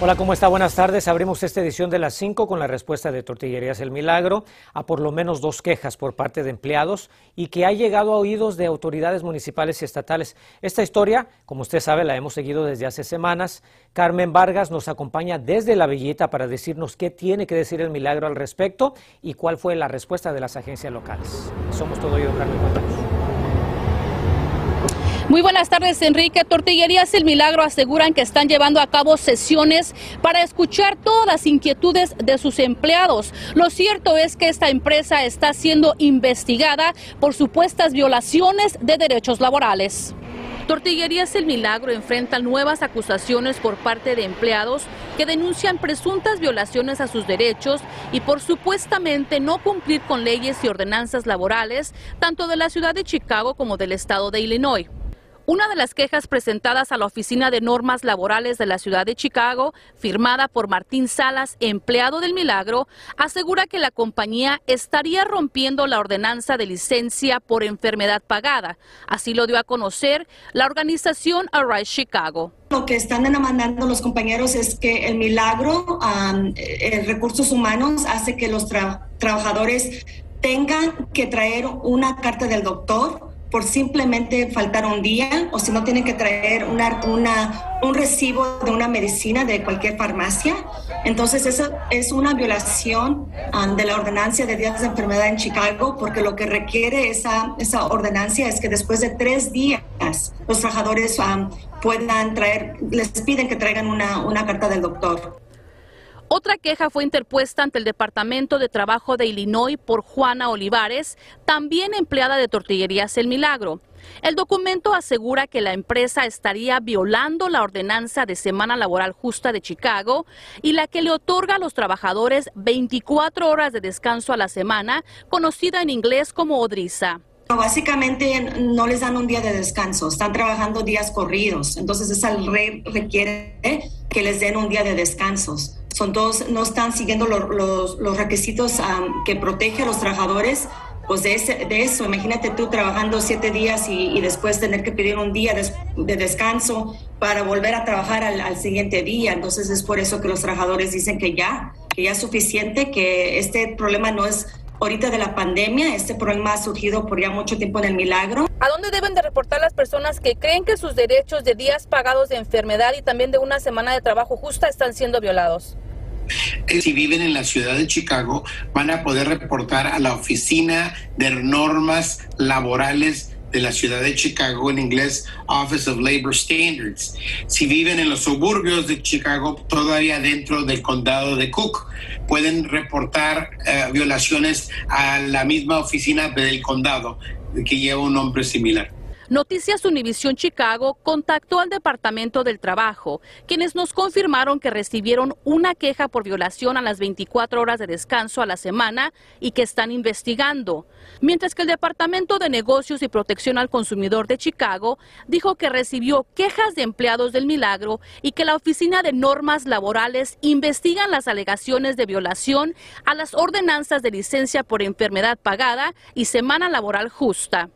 Hola, ¿cómo está? Buenas tardes. Abrimos esta edición de las 5 con la respuesta de Tortillerías El Milagro a por lo menos dos quejas por parte de empleados y que ha llegado a oídos de autoridades municipales y estatales. Esta historia, como usted sabe, la hemos seguido desde hace semanas. Carmen Vargas nos acompaña desde la Villita para decirnos qué tiene que decir El Milagro al respecto y cuál fue la respuesta de las agencias locales. Somos todo oído, Carmen. Cuéntanos. Muy buenas tardes, Enrique. Tortillerías El Milagro aseguran que están llevando a cabo sesiones para escuchar todas las inquietudes de sus empleados. Lo cierto es que esta empresa está siendo investigada por supuestas violaciones de derechos laborales. Tortillerías El Milagro enfrenta nuevas acusaciones por parte de empleados que denuncian presuntas violaciones a sus derechos y por supuestamente no cumplir con leyes y ordenanzas laborales tanto de la ciudad de Chicago como del estado de Illinois. Una de las quejas presentadas a la Oficina de Normas Laborales de la Ciudad de Chicago, firmada por Martín Salas, empleado del Milagro, asegura que la compañía estaría rompiendo la ordenanza de licencia por enfermedad pagada. Así lo dio a conocer la organización Arise Chicago. Lo que están demandando los compañeros es que el milagro um, en recursos humanos hace que los tra trabajadores tengan que traer una carta del doctor por simplemente faltar un día o si no tienen que traer una, un recibo de una medicina de cualquier farmacia. Entonces, eso es una violación um, de la ordenancia de días de enfermedad en Chicago porque lo que requiere esa, esa ordenancia es que después de tres días los trabajadores um, puedan traer, les piden que traigan una, una carta del doctor. Otra queja fue interpuesta ante el Departamento de Trabajo de Illinois por Juana Olivares, también empleada de Tortillerías El Milagro. El documento asegura que la empresa estaría violando la ordenanza de semana laboral justa de Chicago y la que le otorga a los trabajadores 24 horas de descanso a la semana, conocida en inglés como ODRISA. Básicamente no les dan un día de descanso, están trabajando días corridos, entonces esa ley requiere que les den un día de descansos son todos, no están siguiendo los, los, requisitos que protege a los trabajadores, pues de, ese, de eso, imagínate tú trabajando siete días y, después tener que pedir un día de, descanso para volver a trabajar al, al, siguiente día. Entonces es por eso que los trabajadores dicen que ya, que ya es suficiente, que este problema no es ahorita de la pandemia, este problema ha surgido por ya mucho tiempo en el milagro. ¿A dónde deben de reportar las personas que creen que sus derechos de días pagados de enfermedad y también de una semana de trabajo justa están siendo violados? Si viven en la ciudad de Chicago, van a poder reportar a la Oficina de Normas Laborales de la ciudad de Chicago, en inglés Office of Labor Standards. Si viven en los suburbios de Chicago, todavía dentro del condado de Cook, pueden reportar eh, violaciones a la misma oficina del condado que lleva un nombre similar. Noticias Univisión Chicago contactó al Departamento del Trabajo, quienes nos confirmaron que recibieron una queja por violación a las 24 horas de descanso a la semana y que están investigando. Mientras que el Departamento de Negocios y Protección al Consumidor de Chicago dijo que recibió quejas de empleados del Milagro y que la Oficina de Normas Laborales investigan las alegaciones de violación a las ordenanzas de licencia por enfermedad pagada y semana laboral justa.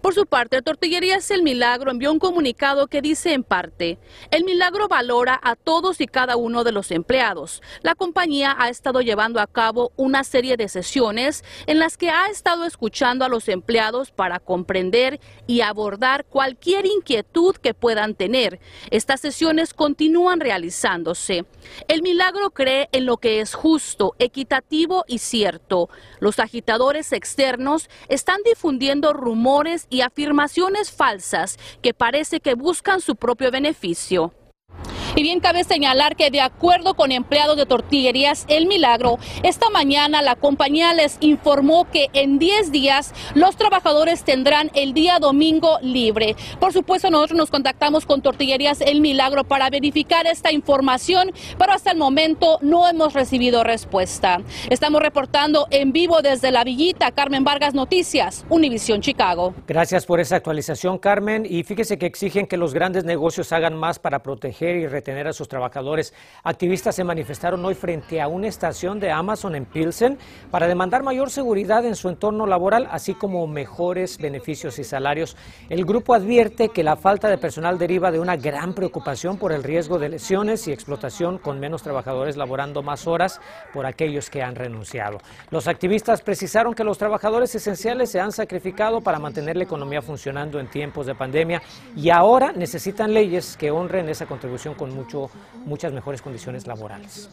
Por su parte, Tortillerías El Milagro envió un comunicado que dice en parte, el milagro valora a todos y cada uno de los empleados. La compañía ha estado llevando a cabo una serie de sesiones en las que ha estado escuchando a los empleados para comprender y abordar cualquier inquietud que puedan tener. Estas sesiones continúan realizándose. El milagro cree en lo que es justo, equitativo y cierto. Los agitadores externos están difundiendo rumores y afirmaciones falsas que parece que buscan su propio beneficio. Y bien cabe señalar que de acuerdo con empleados de tortillerías El Milagro, esta mañana la compañía les informó que en 10 días los trabajadores tendrán el día domingo libre. Por supuesto, nosotros nos contactamos con Tortillerías El Milagro para verificar esta información, pero hasta el momento no hemos recibido respuesta. Estamos reportando en vivo desde la Villita, Carmen Vargas Noticias, Univisión Chicago. Gracias por esa actualización, Carmen. Y fíjese que exigen que los grandes negocios hagan más para proteger y retener a sus trabajadores. Activistas se manifestaron hoy frente a una estación de Amazon en Pilsen para demandar mayor seguridad en su entorno laboral, así como mejores beneficios y salarios. El grupo advierte que la falta de personal deriva de una gran preocupación por el riesgo de lesiones y explotación con menos trabajadores laborando más horas por aquellos que han renunciado. Los activistas precisaron que los trabajadores esenciales se han sacrificado para mantener la economía funcionando en tiempos de pandemia y ahora necesitan leyes que honren esa contribución con muchas mejores condiciones laborales.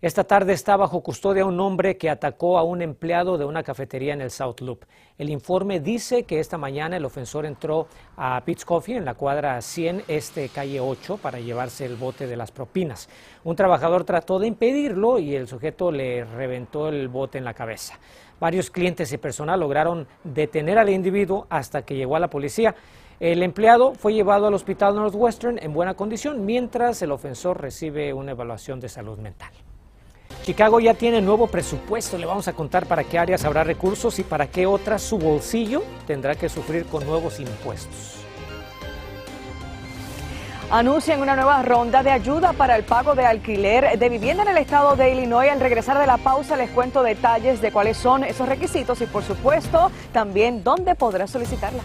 Esta tarde está bajo custodia un hombre que atacó a un empleado de una cafetería en el South Loop. El informe dice que esta mañana el ofensor entró a Pete's Coffee en la cuadra 100 este calle 8 para llevarse el bote de las propinas. Un trabajador trató de impedirlo y el sujeto le reventó el bote en la cabeza. Varios clientes y personal lograron detener al individuo hasta que llegó a la policía. El empleado fue llevado al hospital Northwestern en buena condición, mientras el ofensor recibe una evaluación de salud mental. Chicago ya tiene nuevo presupuesto. Le vamos a contar para qué áreas habrá recursos y para qué otras su bolsillo tendrá que sufrir con nuevos impuestos. Anuncian una nueva ronda de ayuda para el pago de alquiler de vivienda en el estado de Illinois. Al regresar de la pausa les cuento detalles de cuáles son esos requisitos y por supuesto también dónde podrás solicitarla.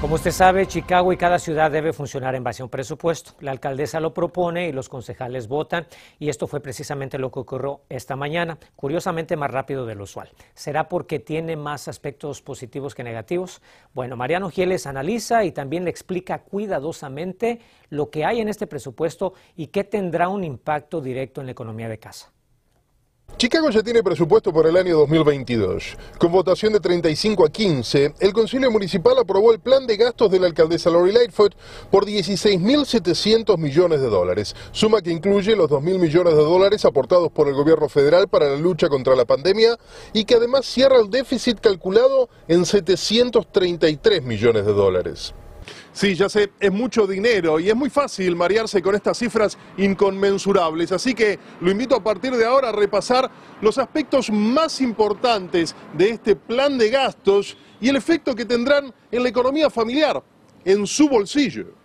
Como usted sabe, Chicago y cada ciudad debe funcionar en base a un presupuesto. La alcaldesa lo propone y los concejales votan y esto fue precisamente lo que ocurrió esta mañana, curiosamente más rápido de lo usual. ¿Será porque tiene más aspectos positivos que negativos? Bueno, Mariano Gieles analiza y también le explica cuidadosamente lo que hay en este presupuesto y qué tendrá un impacto directo en la economía de casa. Chicago ya tiene presupuesto por el año 2022. Con votación de 35 a 15, el Concilio Municipal aprobó el plan de gastos de la alcaldesa Lori Lightfoot por 16.700 millones de dólares, suma que incluye los 2.000 millones de dólares aportados por el gobierno federal para la lucha contra la pandemia y que además cierra el déficit calculado en 733 millones de dólares. Sí, ya sé, es mucho dinero y es muy fácil marearse con estas cifras inconmensurables, así que lo invito a partir de ahora a repasar los aspectos más importantes de este plan de gastos y el efecto que tendrán en la economía familiar, en su bolsillo.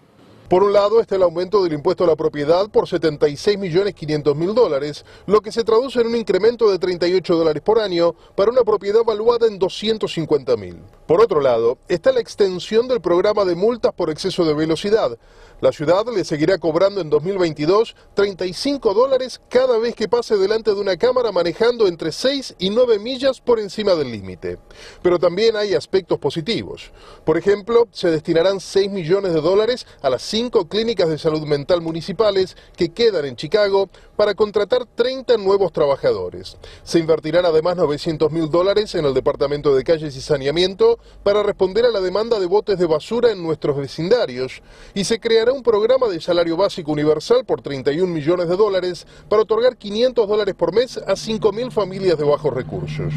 Por un lado está el aumento del impuesto a la propiedad por 76 millones 500 mil dólares, lo que se traduce en un incremento de 38 dólares por año para una propiedad valuada en 250 mil. Por otro lado, está la extensión del programa de multas por exceso de velocidad. La ciudad le seguirá cobrando en 2022 35 dólares cada vez que pase delante de una cámara manejando entre 6 y 9 millas por encima del límite. Pero también hay aspectos positivos. Por ejemplo, se destinarán 6 millones de dólares a las cinco clínicas de salud mental municipales que quedan en Chicago para contratar 30 nuevos trabajadores. Se invertirán además 900 mil dólares en el Departamento de Calles y Saneamiento para responder a la demanda de botes de basura en nuestros vecindarios y se creará un programa de salario básico universal por 31 millones de dólares para otorgar 500 dólares por mes a 5 mil familias de bajos recursos.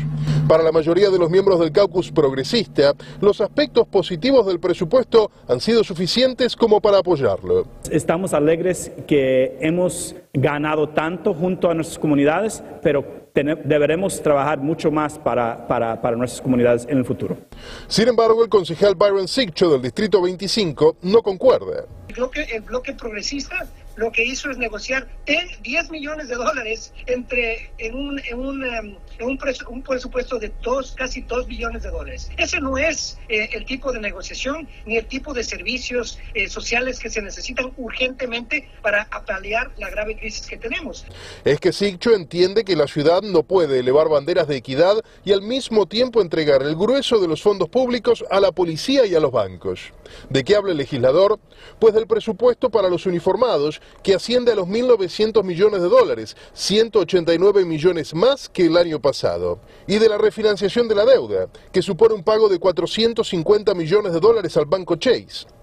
Para la mayoría de los miembros del caucus progresista, los aspectos positivos del presupuesto han sido suficientes como para apoyarlo. Estamos alegres que hemos ganado tanto junto a nuestras comunidades, pero deberemos trabajar mucho más para, para, para, nuestras comunidades en el futuro. Sin embargo, el concejal Byron Sigcho del Distrito 25 no concuerda. El bloque, el bloque progresista lo que hizo es negociar 10 millones de dólares entre en un, en un, em, un, un presupuesto de dos, casi 2 billones de dólares. Ese no es eh, el tipo de negociación ni el tipo de servicios eh, sociales que se necesitan urgentemente para paliar la grave crisis que tenemos. Es que Sigcho entiende que la ciudad no puede elevar banderas de equidad y al mismo tiempo entregar el grueso de los fondos públicos a la policía y a los bancos. ¿De qué habla el legislador? Pues del presupuesto para los uniformados que asciende a los 1.900 millones de dólares, 189 millones más que el año pasado, y de la refinanciación de la deuda, que supone un pago de 450 millones de dólares al banco Chase.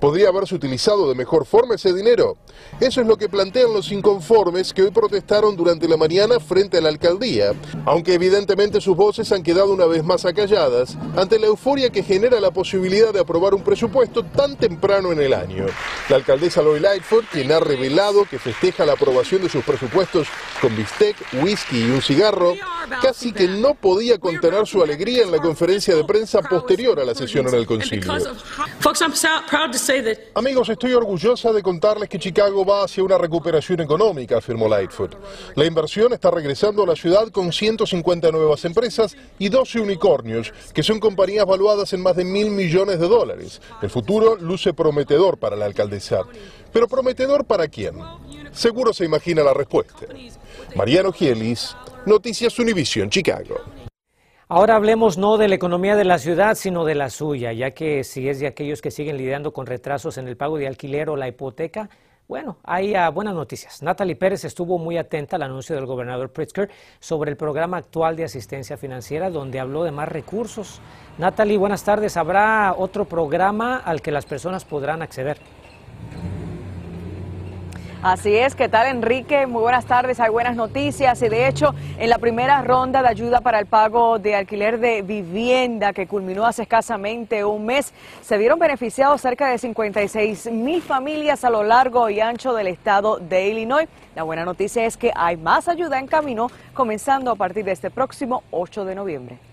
¿Podría haberse utilizado de mejor forma ese dinero? Eso es lo que plantean los inconformes que hoy protestaron durante la mañana frente a la alcaldía, aunque evidentemente sus voces han quedado una vez más acalladas ante la euforia que genera la posibilidad de aprobar un presupuesto tan temprano en el año. La alcaldesa Lori Lightfoot, quien ha revelado que festeja la aprobación de sus presupuestos con bistec, whisky y un cigarro, casi que no podía contener su alegría en la conferencia de prensa posterior a la sesión en el concilio. Amigos, estoy orgullosa de contarles que Chicago va hacia una recuperación económica, afirmó Lightfoot. La inversión está regresando a la ciudad con 150 nuevas empresas y 12 unicornios, que son compañías valuadas en más de mil millones de dólares. El futuro luce prometedor para la alcaldesa. Pero prometedor para quién? Seguro se imagina la respuesta. Mariano Gielis, Noticias Univision, Chicago. Ahora hablemos no de la economía de la ciudad, sino de la suya, ya que si es de aquellos que siguen lidiando con retrasos en el pago de alquiler o la hipoteca, bueno, hay buenas noticias. Natalie Pérez estuvo muy atenta al anuncio del gobernador Pritzker sobre el programa actual de asistencia financiera, donde habló de más recursos. Natalie, buenas tardes. ¿Habrá otro programa al que las personas podrán acceder? Así es, ¿qué tal Enrique? Muy buenas tardes, hay buenas noticias y de hecho en la primera ronda de ayuda para el pago de alquiler de vivienda que culminó hace escasamente un mes, se vieron beneficiados cerca de 56 mil familias a lo largo y ancho del estado de Illinois. La buena noticia es que hay más ayuda en camino comenzando a partir de este próximo 8 de noviembre.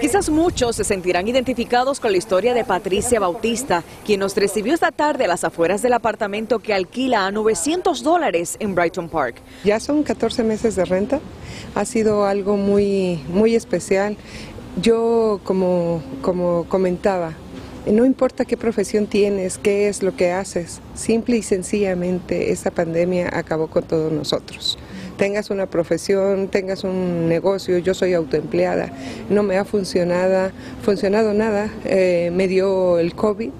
Quizás muchos se sentirán identificados con la historia de Patricia Bautista, quien nos recibió esta tarde a las afueras del apartamento que alquila a 900 dólares en Brighton Park. Ya son 14 meses de renta, ha sido algo muy, muy especial. Yo, como, como comentaba, no importa qué profesión tienes, qué es lo que haces, simple y sencillamente esta pandemia acabó con todos nosotros tengas una profesión, tengas un negocio, yo soy autoempleada, no me ha funcionado, funcionado nada, eh, me dio el COVID,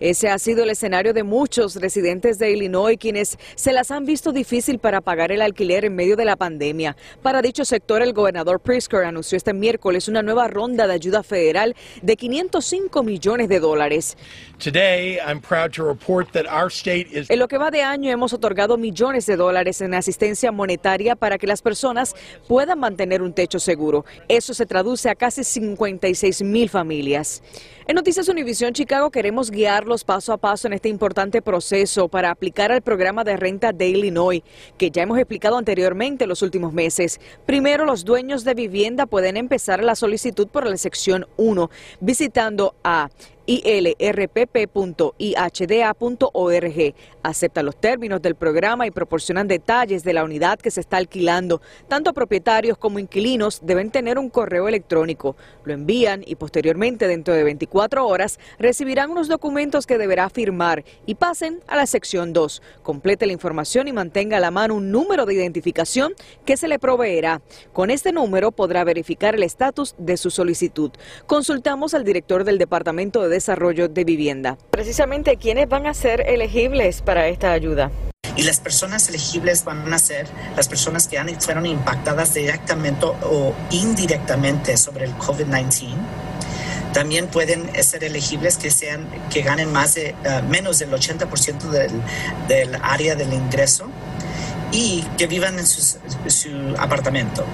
ese ha sido el escenario de muchos residentes de Illinois quienes se las han visto difícil para pagar el alquiler en medio de la pandemia. Para dicho sector, el gobernador Prisker anunció este miércoles una nueva ronda de ayuda federal de 505 millones de dólares. En lo que va de año hemos otorgado millones de dólares en asistencia monetaria para que las personas puedan mantener un techo seguro. Eso se traduce a casi 56 mil familias. En Noticias Univisión Chicago queremos guiarlos paso a paso en este importante proceso para aplicar al programa de renta de Illinois, que ya hemos explicado anteriormente en los últimos meses. Primero, los dueños de vivienda pueden empezar la solicitud por la sección 1 visitando a ilrpp.ihda.org. Aceptan los términos del programa y proporcionan detalles de la unidad que se está alquilando. Tanto propietarios como inquilinos deben tener un correo electrónico. Lo envían y posteriormente, dentro de 24 horas, recibirán unos documentos que deberá firmar y pasen a la sección 2. Complete la información y mantenga a la mano un número de identificación que se le proveerá. Con este número podrá verificar el estatus de su solicitud. Consultamos al director del Departamento de Desarrollo de Vivienda. Precisamente, ¿quiénes van a ser elegibles para esta ayuda? Y las personas elegibles van a ser las personas que han, fueron impactadas directamente o indirectamente sobre el COVID-19. También pueden ser elegibles que sean que ganen más de uh, menos del 80% del, del área del ingreso y que vivan en su, apartamento.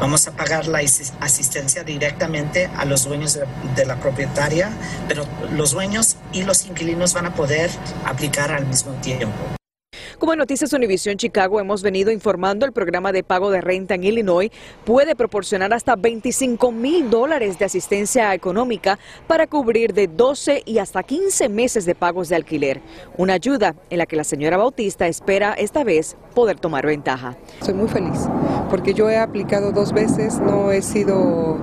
Vamos a pagar la asistencia directamente a los dueños de, de, la propietaria, pero los dueños y los inquilinos van a poder aplicar al mismo tiempo. Como en Noticias Univisión Chicago hemos venido informando, el programa de pago de renta en Illinois puede proporcionar hasta 25 mil dólares de asistencia económica para cubrir de 12 y hasta 15 meses de pagos de alquiler. Una ayuda en la que la señora Bautista espera esta vez poder tomar ventaja. Soy muy feliz porque yo he aplicado dos veces, no he sido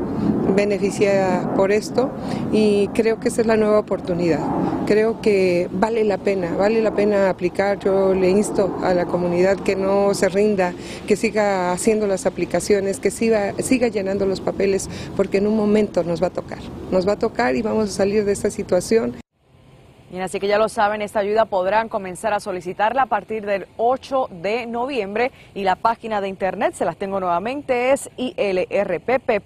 beneficiada por esto y creo que esa es la nueva oportunidad. Creo que vale la pena, vale la pena aplicar. Yo le insto a la comunidad que no se rinda, que siga haciendo las aplicaciones, que siga, siga llenando los papeles, porque en un momento nos va a tocar. Nos va a tocar y vamos a salir de esta situación. Bien, así que ya lo saben, esta ayuda podrán comenzar a solicitarla a partir del 8 de noviembre y la página de internet, se las tengo nuevamente, es ilrpp.ihda.org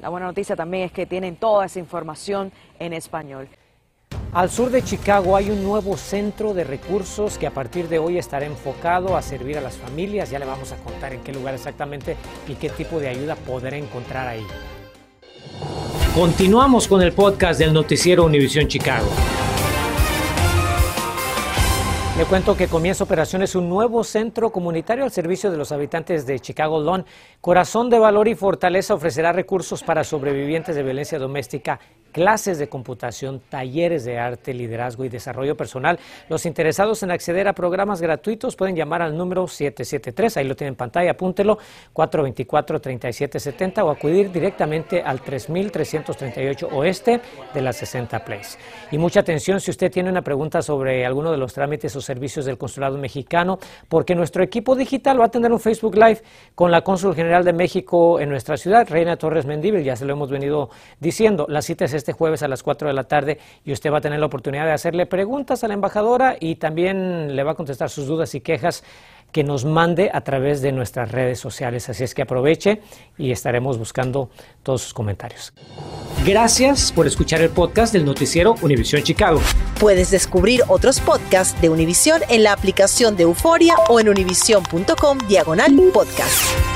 La buena noticia también es que tienen toda esa información en español. Al sur de Chicago hay un nuevo centro de recursos que a partir de hoy estará enfocado a servir a las familias. Ya le vamos a contar en qué lugar exactamente y qué tipo de ayuda podrá encontrar ahí. Continuamos con el podcast del noticiero Univisión Chicago. Le cuento que comienza operaciones un nuevo centro comunitario al servicio de los habitantes de Chicago Lawn. Corazón de Valor y Fortaleza ofrecerá recursos para sobrevivientes de violencia doméstica clases de computación, talleres de arte, liderazgo y desarrollo personal. Los interesados en acceder a programas gratuitos pueden llamar al número 773, ahí lo tienen en pantalla, apúntelo, 424-3770 o acudir directamente al 3338 oeste de la 60 Place. Y mucha atención si usted tiene una pregunta sobre alguno de los trámites o servicios del Consulado Mexicano, porque nuestro equipo digital va a tener un Facebook Live con la Cónsul General de México en nuestra ciudad, Reina Torres Mendíbil, ya se lo hemos venido diciendo. La cita es este jueves a las 4 de la tarde y usted va a tener la oportunidad de hacerle preguntas a la embajadora y también le va a contestar sus dudas y quejas que nos mande a través de nuestras redes sociales. Así es que aproveche y estaremos buscando todos sus comentarios. Gracias por escuchar el podcast del noticiero Univisión Chicago. Puedes descubrir otros podcasts de Univisión en la aplicación de Euforia o en univision.com diagonal podcast.